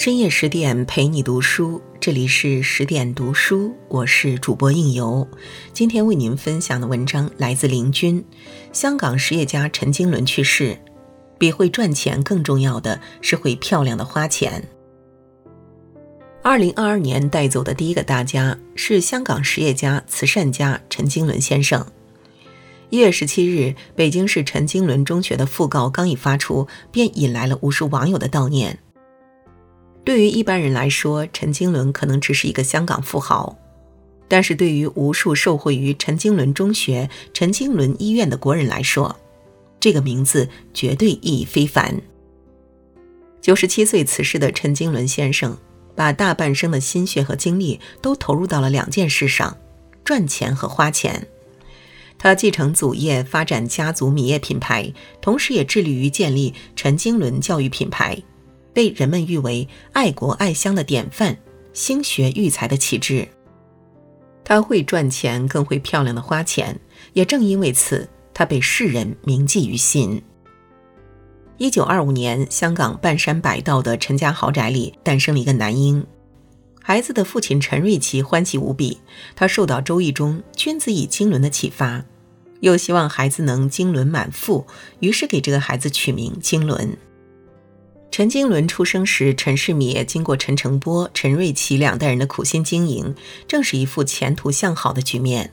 深夜十点陪你读书，这里是十点读书，我是主播应由。今天为您分享的文章来自林军。香港实业家陈经纶去世，比会赚钱更重要的是会漂亮的花钱。二零二二年带走的第一个大家是香港实业家、慈善家陈经纶先生。一月十七日，北京市陈经纶中学的讣告刚一发出，便引来了无数网友的悼念。对于一般人来说，陈经纶可能只是一个香港富豪，但是对于无数受惠于陈经纶中学、陈经纶医院的国人来说，这个名字绝对意义非凡。九十七岁辞世的陈经纶先生，把大半生的心血和精力都投入到了两件事上：赚钱和花钱。他继承祖业，发展家族米业品牌，同时也致力于建立陈经纶教育品牌。被人们誉为爱国爱乡的典范，兴学育才的旗帜。他会赚钱，更会漂亮的花钱，也正因为此，他被世人铭记于心。一九二五年，香港半山百道的陈家豪宅里诞生了一个男婴。孩子的父亲陈瑞奇欢喜无比，他受到《周易》中“君子以经纶”的启发，又希望孩子能经纶满腹，于是给这个孩子取名经纶。陈经纶出生时，陈世米业经过陈澄波、陈瑞奇两代人的苦心经营，正是一副前途向好的局面。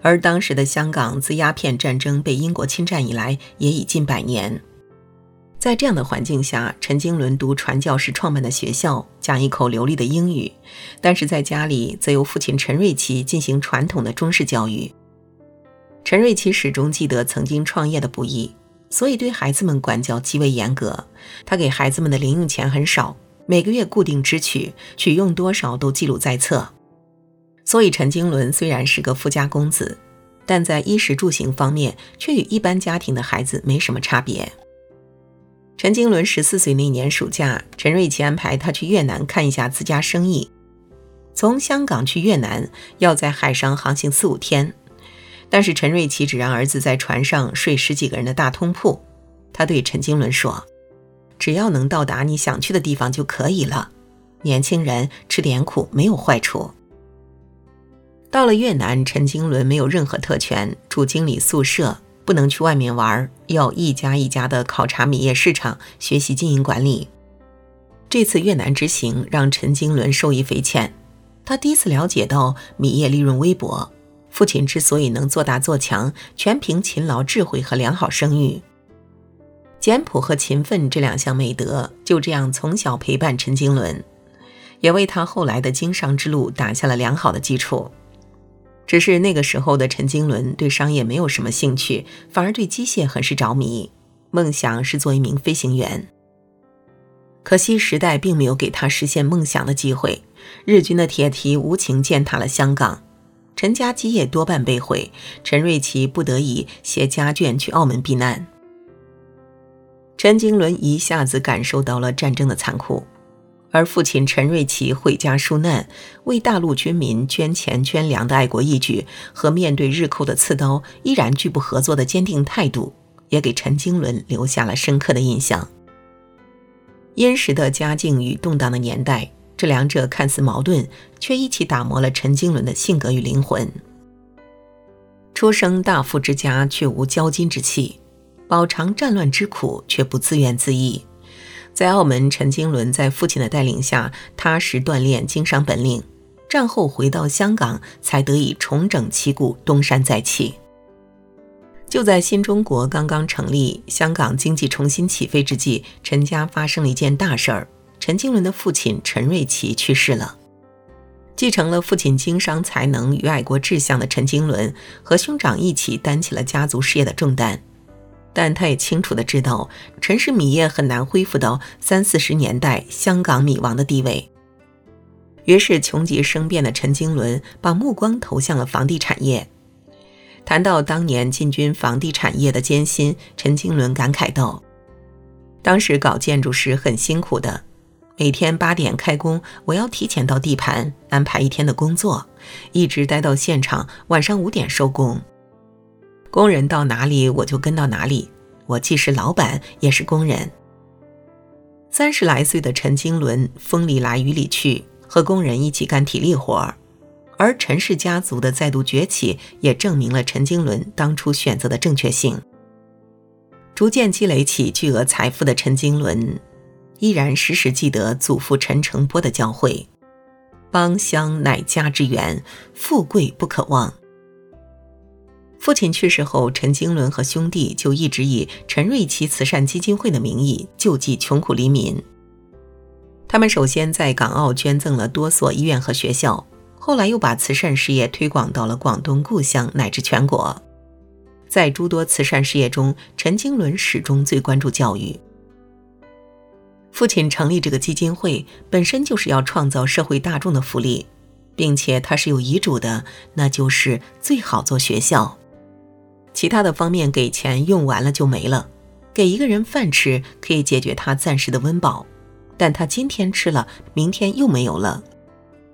而当时的香港自鸦片战争被英国侵占以来，也已近百年。在这样的环境下，陈经纶读传教士创办的学校，讲一口流利的英语；但是在家里，则由父亲陈瑞奇进行传统的中式教育。陈瑞奇始终记得曾经创业的不易。所以对孩子们管教极为严格，他给孩子们的零用钱很少，每个月固定支取，取用多少都记录在册。所以陈经纶虽然是个富家公子，但在衣食住行方面却与一般家庭的孩子没什么差别。陈经纶十四岁那年暑假，陈瑞琪安排他去越南看一下自家生意。从香港去越南要在海上航行四五天。但是陈瑞奇只让儿子在船上睡十几个人的大通铺，他对陈经纶说：“只要能到达你想去的地方就可以了。年轻人吃点苦没有坏处。”到了越南，陈经纶没有任何特权，住经理宿舍，不能去外面玩，要一家一家的考察米业市场，学习经营管理。这次越南之行让陈经纶受益匪浅，他第一次了解到米业利润微薄。父亲之所以能做大做强，全凭勤劳、智慧和良好声誉。简朴和勤奋这两项美德，就这样从小陪伴陈经纶，也为他后来的经商之路打下了良好的基础。只是那个时候的陈经纶对商业没有什么兴趣，反而对机械很是着迷，梦想是做一名飞行员。可惜时代并没有给他实现梦想的机会，日军的铁蹄无情践踏了香港。陈家基业多半被毁，陈瑞奇不得已携家眷去澳门避难。陈经纶一下子感受到了战争的残酷，而父亲陈瑞奇回家纾难，为大陆军民捐钱捐粮的爱国义举和面对日寇的刺刀依然拒不合作的坚定态度，也给陈经纶留下了深刻的印象。殷实的家境与动荡的年代。这两者看似矛盾，却一起打磨了陈经纶的性格与灵魂。出生大富之家，却无骄矜之气；饱尝战乱之苦，却不自怨自艾。在澳门，陈经纶在父亲的带领下，踏实锻炼经商本领。战后回到香港，才得以重整旗鼓，东山再起。就在新中国刚刚成立，香港经济重新起飞之际，陈家发生了一件大事儿。陈经纶的父亲陈瑞奇去世了，继承了父亲经商才能与爱国志向的陈经纶和兄长一起担起了家族事业的重担，但他也清楚的知道陈氏米业很难恢复到三四十年代香港米王的地位，于是穷极生变的陈经纶把目光投向了房地产业。谈到当年进军房地产业的艰辛，陈经纶感慨道：“当时搞建筑时很辛苦的。”每天八点开工，我要提前到地盘安排一天的工作，一直待到现场晚上五点收工。工人到哪里我就跟到哪里，我既是老板也是工人。三十来岁的陈经纶风里来雨里去，和工人一起干体力活儿，而陈氏家族的再度崛起，也证明了陈经纶当初选择的正确性。逐渐积累起巨额财富的陈经纶，依然时时记得祖父陈澄波的教诲：“邦乡乃家之源，富贵不可忘。”父亲去世后，陈经纶和兄弟就一直以陈瑞琪慈善基金会的名义救济穷苦黎民。他们首先在港澳捐赠了多所医院和学校，后来又把慈善事业推广到了广东故乡乃至全国。在诸多慈善事业中，陈经纶始终最关注教育。父亲成立这个基金会，本身就是要创造社会大众的福利，并且他是有遗嘱的，那就是最好做学校。其他的方面给钱用完了就没了，给一个人饭吃可以解决他暂时的温饱，但他今天吃了，明天又没有了。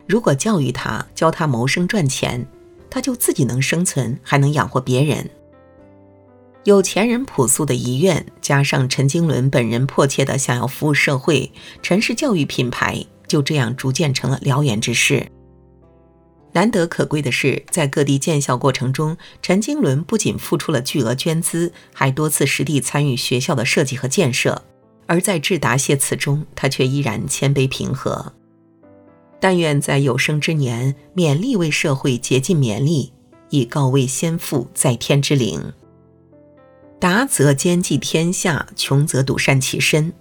如果教育他，教他谋生赚钱，他就自己能生存，还能养活别人。有钱人朴素的遗愿，加上陈经纶本人迫切的想要服务社会，陈氏教育品牌就这样逐渐成了燎原之势。难得可贵的是，在各地建校过程中，陈经纶不仅付出了巨额捐资，还多次实地参与学校的设计和建设。而在致答谢词中，他却依然谦卑平和。但愿在有生之年，勉力为社会竭尽绵力，以告慰先父在天之灵。达则兼济天下，穷则独善其身。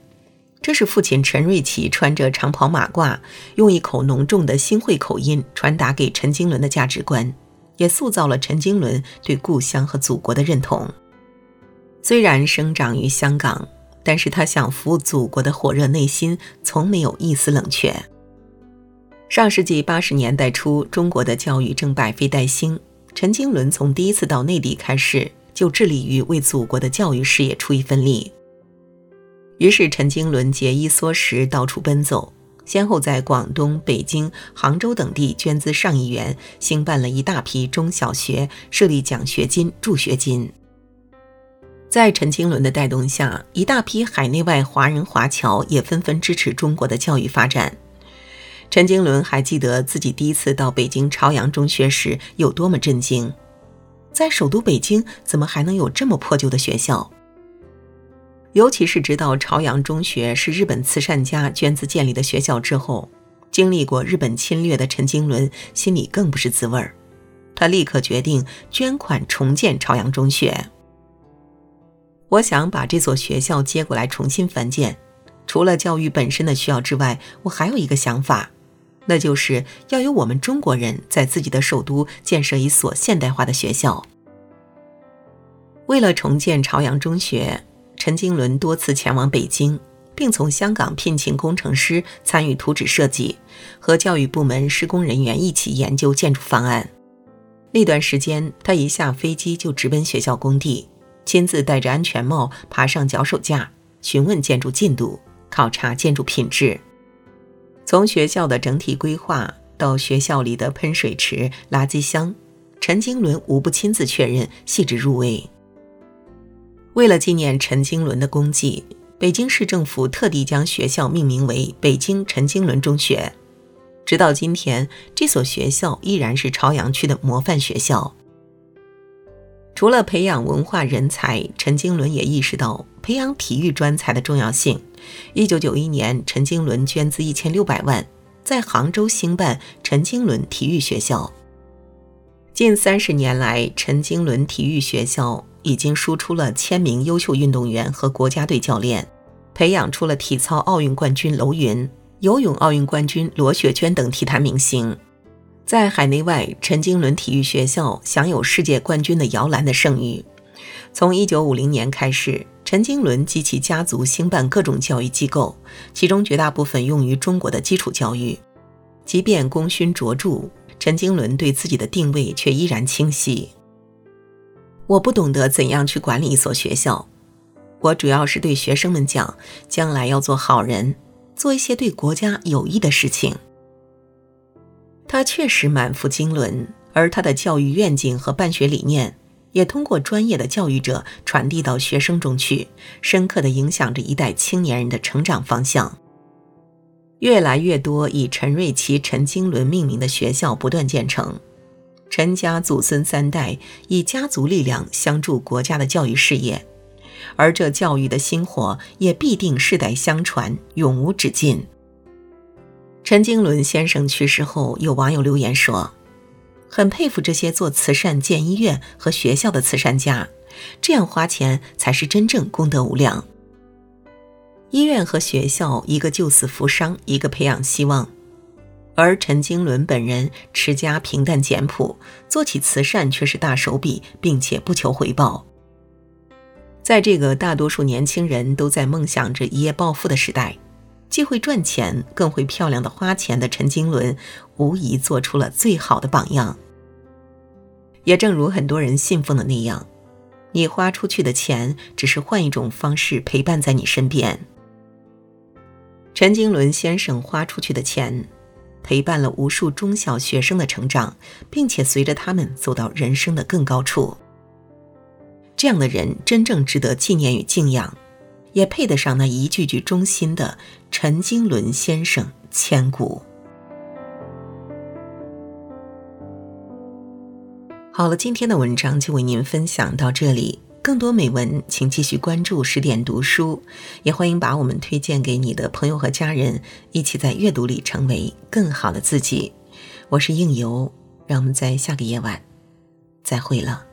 这是父亲陈瑞祺穿着长袍马褂，用一口浓重的新会口音传达给陈经纶的价值观，也塑造了陈经纶对故乡和祖国的认同。虽然生长于香港，但是他想服务祖国的火热内心从没有一丝冷却。上世纪八十年代初，中国的教育正百废待兴，陈经纶从第一次到内地开始，就致力于为祖国的教育事业出一份力。于是，陈经纶节衣缩食，到处奔走，先后在广东、北京、杭州等地捐资上亿元，兴办了一大批中小学，设立奖学金、助学金。在陈经纶的带动下，一大批海内外华人华侨也纷纷支持中国的教育发展。陈经纶还记得自己第一次到北京朝阳中学时有多么震惊，在首都北京，怎么还能有这么破旧的学校？尤其是知道朝阳中学是日本慈善家捐资建立的学校之后，经历过日本侵略的陈经纶心里更不是滋味儿。他立刻决定捐款重建朝阳中学。我想把这所学校接过来重新翻建，除了教育本身的需要之外，我还有一个想法，那就是要由我们中国人在自己的首都建设一所现代化的学校。为了重建朝阳中学。陈经纶多次前往北京，并从香港聘请工程师参与图纸设计，和教育部门施工人员一起研究建筑方案。那段时间，他一下飞机就直奔学校工地，亲自戴着安全帽爬上脚手架，询问建筑进度，考察建筑品质。从学校的整体规划到学校里的喷水池、垃圾箱，陈经纶无不亲自确认，细致入微。为了纪念陈经纶的功绩，北京市政府特地将学校命名为北京陈经纶中学。直到今天，这所学校依然是朝阳区的模范学校。除了培养文化人才，陈经纶也意识到培养体育专才的重要性。一九九一年，陈经纶捐资一千六百万，在杭州兴办陈经纶体育学校。近三十年来，陈经纶体育学校。已经输出了千名优秀运动员和国家队教练，培养出了体操奥运冠军楼云、游泳奥运冠军罗雪娟等体坛明星。在海内外，陈经纶体育学校享有世界冠军的摇篮的盛誉。从1950年开始，陈经纶及其家族兴办各种教育机构，其中绝大部分用于中国的基础教育。即便功勋卓著，陈经纶对自己的定位却依然清晰。我不懂得怎样去管理一所学校，我主要是对学生们讲，将来要做好人，做一些对国家有益的事情。他确实满腹经纶，而他的教育愿景和办学理念，也通过专业的教育者传递到学生中去，深刻地影响着一代青年人的成长方向。越来越多以陈瑞祺、陈经纶命名的学校不断建成，陈家祖孙三代以家族力量相助国家的教育事业，而这教育的薪火也必定世代相传，永无止境。陈经纶先生去世后，有网友留言说：“很佩服这些做慈善、建医院和学校的慈善家，这样花钱才是真正功德无量。”医院和学校，一个救死扶伤，一个培养希望。而陈经纶本人持家平淡简朴，做起慈善却是大手笔，并且不求回报。在这个大多数年轻人都在梦想着一夜暴富的时代，既会赚钱，更会漂亮的花钱的陈经纶，无疑做出了最好的榜样。也正如很多人信奉的那样，你花出去的钱，只是换一种方式陪伴在你身边。陈经纶先生花出去的钱，陪伴了无数中小学生的成长，并且随着他们走到人生的更高处。这样的人真正值得纪念与敬仰，也配得上那一句句衷心的“陈经纶先生千古”。好了，今天的文章就为您分享到这里。更多美文，请继续关注十点读书，也欢迎把我们推荐给你的朋友和家人，一起在阅读里成为更好的自己。我是应由，让我们在下个夜晚再会了。